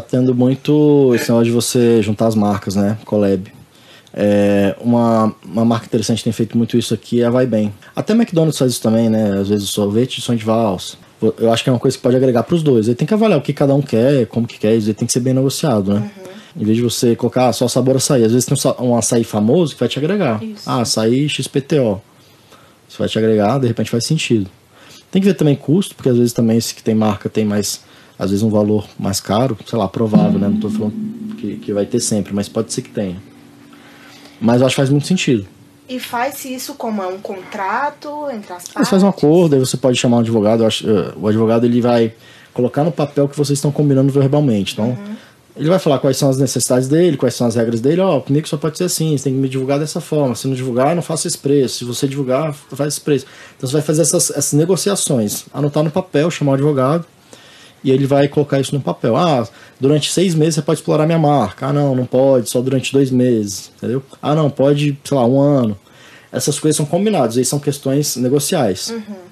tá tendo muito esse negócio de você juntar as marcas, né? Collab. É, uma, uma marca interessante que tem feito muito isso aqui é a Vai Bem. Até McDonald's faz isso também, né? Às vezes o sorvete de som de valsa. Eu acho que é uma coisa que pode agregar para os dois. Aí tem que avaliar o que cada um quer, como que quer, isso tem que ser bem negociado, né? Uhum. Em vez de você colocar só sabor açaí. Às vezes tem um açaí famoso que vai te agregar. Isso. Ah, açaí XPTO. Isso vai te agregar, de repente faz sentido. Tem que ver também custo, porque às vezes também esse que tem marca tem mais, às vezes um valor mais caro, sei lá, provável, né? Não tô falando que, que vai ter sempre, mas pode ser que tenha. Mas eu acho que faz muito sentido. E faz-se isso como é um contrato entre as partes? Você faz um acordo, aí você pode chamar um advogado. Acho, uh, o advogado ele vai colocar no papel que vocês estão combinando verbalmente. Então, uhum. ele vai falar quais são as necessidades dele, quais são as regras dele. Ó, oh, comigo só pode ser assim, você tem que me divulgar dessa forma. Se não divulgar, não faça esse preço. Se você divulgar, faz esse preço. Então, você vai fazer essas, essas negociações, anotar no papel, chamar o advogado e ele vai colocar isso no papel. Ah, durante seis meses você pode explorar minha marca. Ah, não, não pode, só durante dois meses, entendeu? Ah, não, pode, sei lá, um ano. Essas coisas são combinadas, aí são questões negociais. Uhum.